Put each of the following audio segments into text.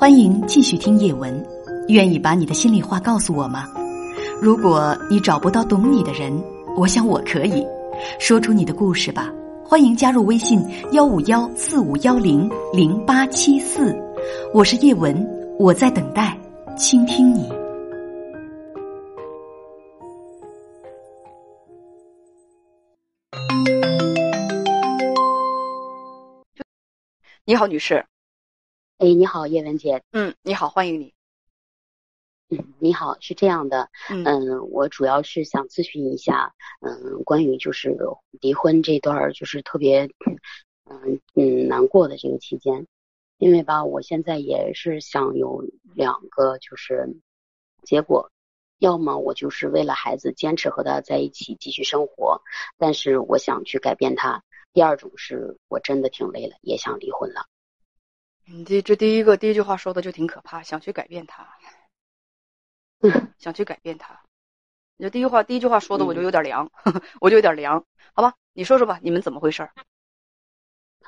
欢迎继续听叶文，愿意把你的心里话告诉我吗？如果你找不到懂你的人，我想我可以说出你的故事吧。欢迎加入微信幺五幺四五幺零零八七四，我是叶文，我在等待倾听你。你好，女士。哎，你好，叶文姐。嗯，你好，欢迎你。嗯，你好，是这样的，嗯，我主要是想咨询一下，嗯，关于就是离婚这段就是特别，嗯嗯难过的这个期间，因为吧，我现在也是想有两个就是结果，要么我就是为了孩子坚持和他在一起继续生活，但是我想去改变他；第二种是我真的挺累了，也想离婚了。你这这第一个第一句话说的就挺可怕，想去改变他，想去改变他。你这第一话第一句话说的我就有点凉，我就有点凉。好吧，你说说吧，你们怎么回事？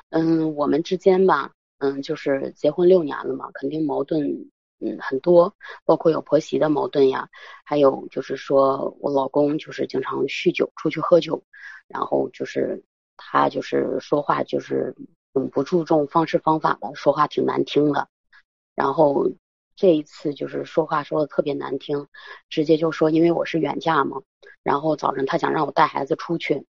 嗯，我们之间吧，嗯，就是结婚六年了嘛，肯定矛盾嗯很多，包括有婆媳的矛盾呀，还有就是说我老公就是经常酗酒，出去喝酒，然后就是他就是说话就是。嗯，不注重方式方法的，说话挺难听的。然后这一次就是说话说的特别难听，直接就说因为我是远嫁嘛。然后早晨他想让我带孩子出去，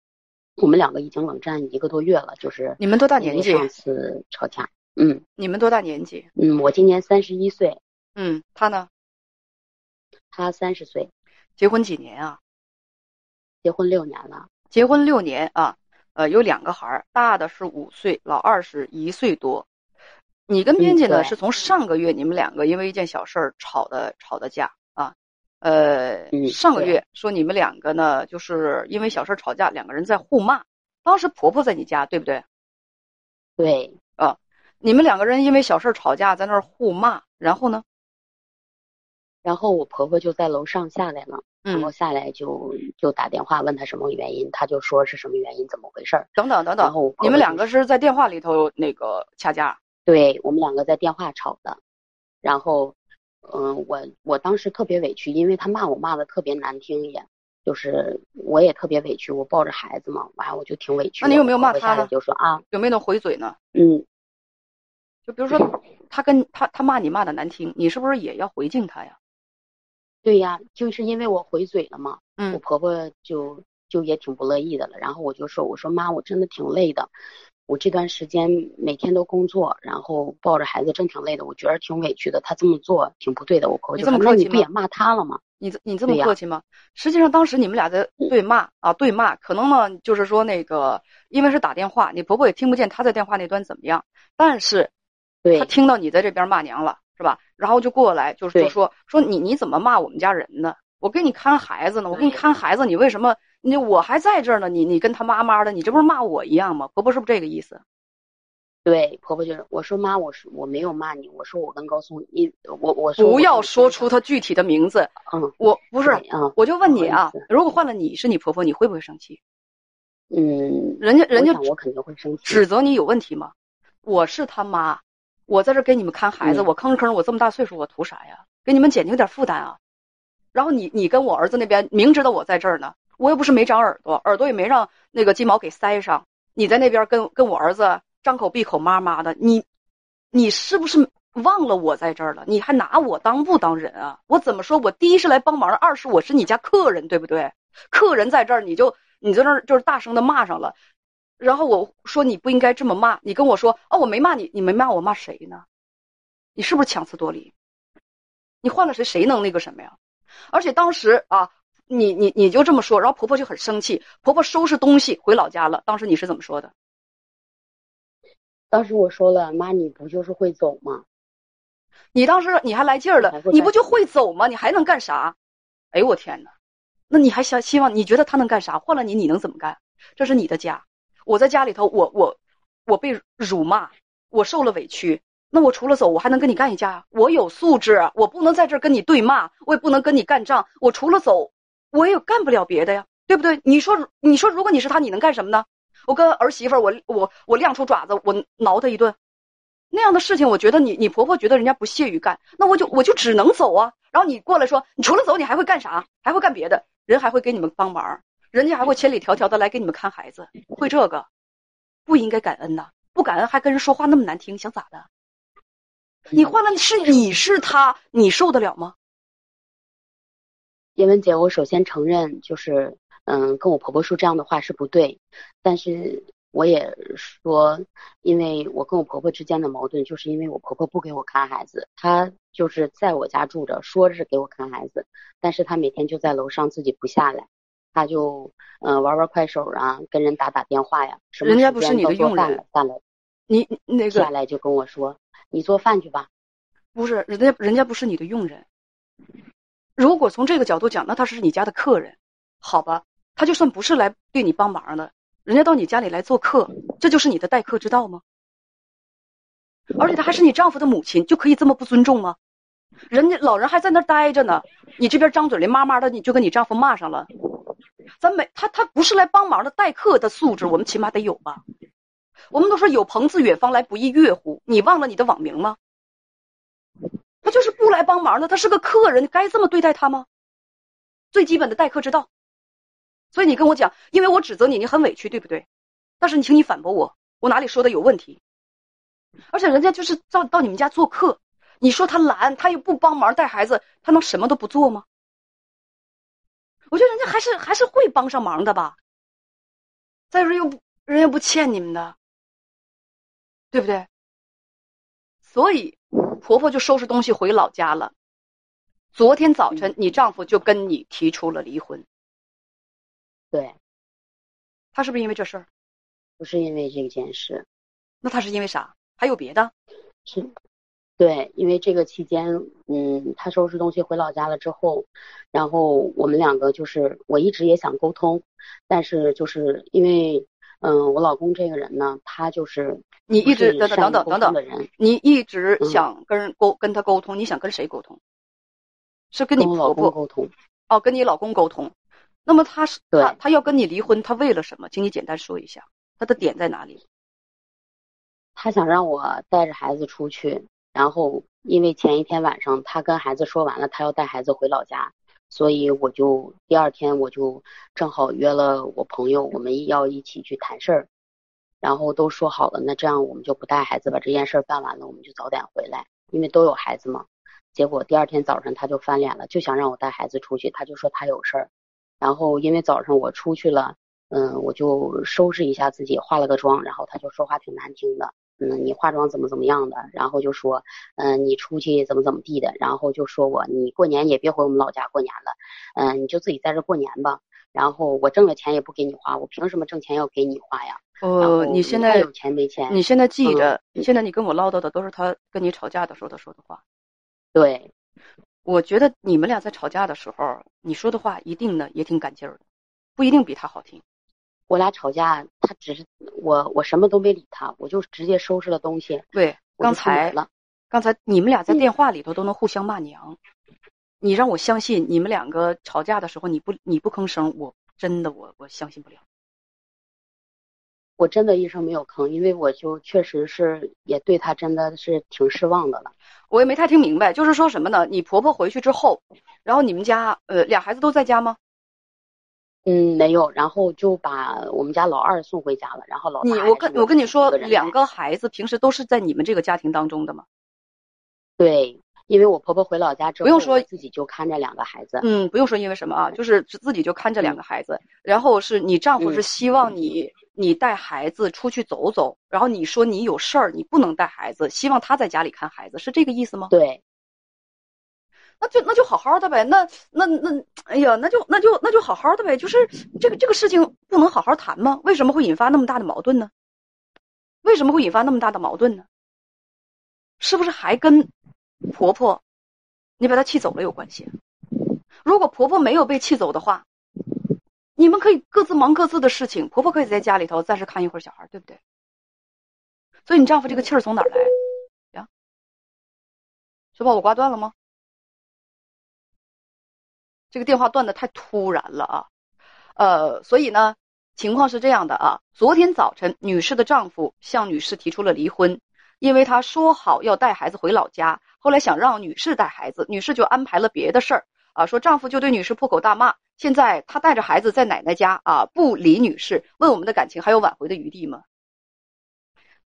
我们两个已经冷战一个多月了。就是你们多大年纪？上次吵架，嗯，你们多大年纪？嗯，我今年三十一岁。嗯，他呢？他三十岁。结婚几年啊？结婚六年了。结婚六年啊。呃，有两个孩儿，大的是五岁，老二是一岁多。你跟编辑呢，是从上个月你们两个因为一件小事儿吵的吵的架啊。呃，上个月说你们两个呢，就是因为小事吵架，两个人在互骂。当时婆婆在你家，对不对？对啊，你们两个人因为小事吵架，在那儿互骂，然后呢？然后我婆婆就在楼上下来了。然后下来就就打电话问他什么原因，他就说是什么原因，怎么回事儿？等等等等。然后你们两个是在电话里头那个掐架？对我们两个在电话吵的。然后，嗯，我我当时特别委屈，因为他骂我骂的特别难听，也就是我也特别委屈，我抱着孩子嘛，完我就挺委屈。那你有没有骂他呢？就说啊，有没有回嘴呢？嗯，就比如说他跟他他骂你骂的难听，你是不是也要回敬他呀？对呀，就是因为我回嘴了嘛，嗯，我婆婆就就也挺不乐意的了。然后我就说，我说妈，我真的挺累的，我这段时间每天都工作，然后抱着孩子，真挺累的。我觉得挺委屈的，她这么做挺不对的。我婆婆就说，那你不也骂他了吗？你你这么客气吗？实际上当时你们俩在对骂啊，对骂，可能呢就是说那个，因为是打电话，你婆婆也听不见她在电话那端怎么样，但是，她听到你在这边骂娘了。是吧？然后就过来，就是就说说你你怎么骂我们家人呢？我给你看孩子呢，我给你看孩子，你为什么你我还在这儿呢？你你跟他妈妈的，你这不是骂我一样吗？婆婆是不是这个意思？对，婆婆就是我说妈，我说我没有骂你，我说我跟高松你我我不要说出他具体的名字。嗯，我不是，我就问你啊，如果换了你是你婆婆，你会不会生气？嗯，人家人家我肯定会生气，指责你有问题吗？我是他妈。我在这给你们看孩子，我吭吭，我这么大岁数，我图啥呀？给你们减轻点负担啊！然后你你跟我儿子那边明知道我在这儿呢，我又不是没长耳朵，耳朵也没让那个金毛给塞上。你在那边跟跟我儿子张口闭口妈妈的，你你是不是忘了我在这儿了？你还拿我当不当人啊？我怎么说？我第一是来帮忙，二是我是你家客人，对不对？客人在这儿，你就你在那儿就是大声的骂上了。然后我说你不应该这么骂，你跟我说哦，我没骂你，你没骂我，骂谁呢？你是不是强词夺理？你换了谁，谁能那个什么呀？而且当时啊，你你你就这么说，然后婆婆就很生气，婆婆收拾东西回老家了。当时你是怎么说的？当时我说了，妈，你不就是会走吗？你当时你还来劲儿了，你不就会走吗？你还能干啥？哎呦我天哪！那你还想希望？你觉得他能干啥？换了你，你能怎么干？这是你的家。我在家里头，我我我被辱骂，我受了委屈。那我除了走，我还能跟你干一架？我有素质，我不能在这儿跟你对骂，我也不能跟你干仗。我除了走，我也干不了别的呀，对不对？你说，你说，如果你是他，你能干什么呢？我跟儿媳妇儿，我我我亮出爪子，我挠他一顿，那样的事情，我觉得你你婆婆觉得人家不屑于干，那我就我就只能走啊。然后你过来说，你除了走，你还会干啥？还会干别的？人还会给你们帮忙，人家还会千里迢迢的来给你们看孩子，会这个，不应该感恩呐！不感恩还跟人说话那么难听，想咋的？你换了是你是他，你受得了吗？叶文姐，我首先承认，就是嗯，跟我婆婆说这样的话是不对，但是。我也说，因为我跟我婆婆之间的矛盾，就是因为我婆婆不给我看孩子，她就是在我家住着，说是给我看孩子，但是她每天就在楼上自己不下来，她就嗯玩玩快手啊，跟人打打电话呀，什么时间都做饭了，下来，你那个下来就跟我说，你做饭去吧。不是，人家人家不是你的佣人。如果从这个角度讲，那他是你家的客人，好吧？他就算不是来对你帮忙的。人家到你家里来做客，这就是你的待客之道吗？而且他还是你丈夫的母亲，就可以这么不尊重吗？人家老人还在那待着呢，你这边张嘴连妈妈的，你就跟你丈夫骂上了。咱没他，他不是来帮忙的，待客的素质我们起码得有吧？我们都说有朋自远方来，不亦乐乎？你忘了你的网名吗？他就是不来帮忙的，他是个客人，该这么对待他吗？最基本的待客之道。所以你跟我讲，因为我指责你，你很委屈，对不对？但是你请你反驳我，我哪里说的有问题？而且人家就是到到你们家做客，你说他懒，他又不帮忙带孩子，他能什么都不做吗？我觉得人家还是还是会帮上忙的吧。再说又不人家不欠你们的，对不对？所以婆婆就收拾东西回老家了。昨天早晨，你丈夫就跟你提出了离婚。对，他是不是因为这事儿？不是因为这件事，那他是因为啥？还有别的？是，对，因为这个期间，嗯，他收拾东西回老家了之后，然后我们两个就是，我一直也想沟通，但是就是因为，嗯，我老公这个人呢，他就是你一直等等等等等等你一直想跟人沟跟他沟通，你想跟谁沟通？是跟你婆婆沟通？哦，跟你老公沟通。那么他是他他要跟你离婚，他为了什么？请你简单说一下，他的点在哪里？他想让我带着孩子出去，然后因为前一天晚上他跟孩子说完了，他要带孩子回老家，所以我就第二天我就正好约了我朋友，我们要一起去谈事儿，然后都说好了，那这样我们就不带孩子，把这件事儿办完了，我们就早点回来，因为都有孩子嘛。结果第二天早上他就翻脸了，就想让我带孩子出去，他就说他有事儿。然后因为早上我出去了，嗯，我就收拾一下自己，化了个妆，然后他就说话挺难听的，嗯，你化妆怎么怎么样的，然后就说，嗯，你出去怎么怎么地的，然后就说我，你过年也别回我们老家过年了，嗯，你就自己在这过年吧，然后我挣了钱也不给你花，我凭什么挣钱要给你花呀？哦，你现在有钱没钱？你现在记着，现在你跟我唠叨的都是他跟你吵架的时候他说的话，对。我觉得你们俩在吵架的时候，你说的话一定呢也挺赶劲儿的，不一定比他好听。我俩吵架，他只是我我什么都没理他，我就直接收拾了东西。对，刚才刚才你们俩在电话里头都能互相骂娘，你让我相信你们两个吵架的时候你不你不吭声，我真的我我相信不了。我真的一声没有吭，因为我就确实是也对他真的是挺失望的了。我也没太听明白，就是说什么呢？你婆婆回去之后，然后你们家呃俩孩子都在家吗？嗯，没有，然后就把我们家老二送回家了，然后老你我跟我跟你说，两个孩子平时都是在你们这个家庭当中的吗？对。因为我婆婆回老家之后，不用说自己就看着两个孩子。嗯，不用说因为什么啊，就是自己就看着两个孩子。然后是你丈夫是希望你你带孩子出去走走，然后你说你有事儿，你不能带孩子，希望他在家里看孩子，是这个意思吗？对。那就那就好好的呗，那那那，哎呀，那就那就那就好好的呗，就是这个这个事情不能好好谈吗？为什么会引发那么大的矛盾呢？为什么会引发那么大的矛盾呢？是不是还跟？婆婆，你把她气走了有关系。如果婆婆没有被气走的话，你们可以各自忙各自的事情。婆婆可以在家里头暂时看一会儿小孩，对不对？所以你丈夫这个气儿从哪儿来呀？是把我挂断了吗？这个电话断的太突然了啊！呃，所以呢，情况是这样的啊。昨天早晨，女士的丈夫向女士提出了离婚。因为他说好要带孩子回老家，后来想让女士带孩子，女士就安排了别的事儿啊，说丈夫就对女士破口大骂。现在他带着孩子在奶奶家啊，不理女士，问我们的感情还有挽回的余地吗？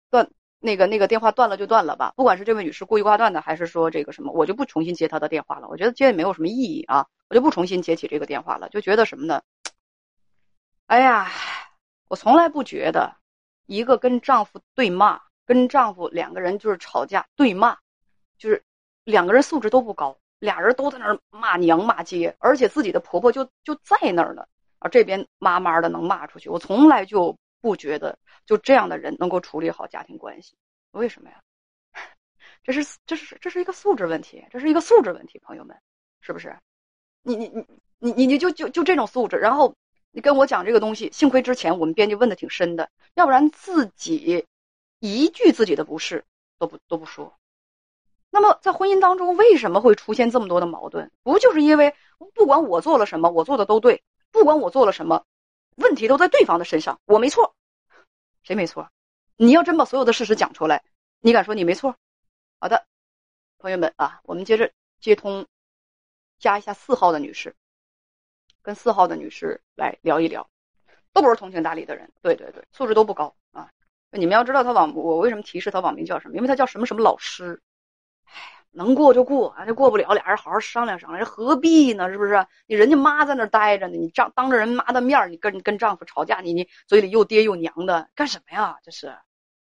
断那个那个电话断了就断了吧，不管是这位女士故意挂断的，还是说这个什么，我就不重新接她的电话了。我觉得接也没有什么意义啊，我就不重新接起这个电话了，就觉得什么呢？哎呀，我从来不觉得一个跟丈夫对骂，跟丈夫两个人就是吵架对骂，就是两个人素质都不高，俩人都在那儿骂娘骂街，而且自己的婆婆就就在那儿呢啊，这边妈妈的能骂出去，我从来就不觉得就这样的人能够处理好家庭关系，为什么呀？这是这是这是一个素质问题，这是一个素质问题，朋友们，是不是？你你你你你你就就就这种素质，然后。你跟我讲这个东西，幸亏之前我们编辑问的挺深的，要不然自己一句自己的不是都不都不说。那么在婚姻当中，为什么会出现这么多的矛盾？不就是因为不管我做了什么，我做的都对；不管我做了什么，问题都在对方的身上，我没错，谁没错？你要真把所有的事实讲出来，你敢说你没错？好的，朋友们啊，我们接着接通，加一下四号的女士。跟四号的女士来聊一聊，都不是通情达理的人，对对对，素质都不高啊！你们要知道他网，我为什么提示他网名叫什么？因为他叫什么什么老师。哎呀，能过就过，啊，这过不了，俩人好好商量商量，何必呢？是不是？你人家妈在那待着呢，你丈当着人妈的面你跟跟丈夫吵架，你你嘴里又爹又娘的，干什么呀？这是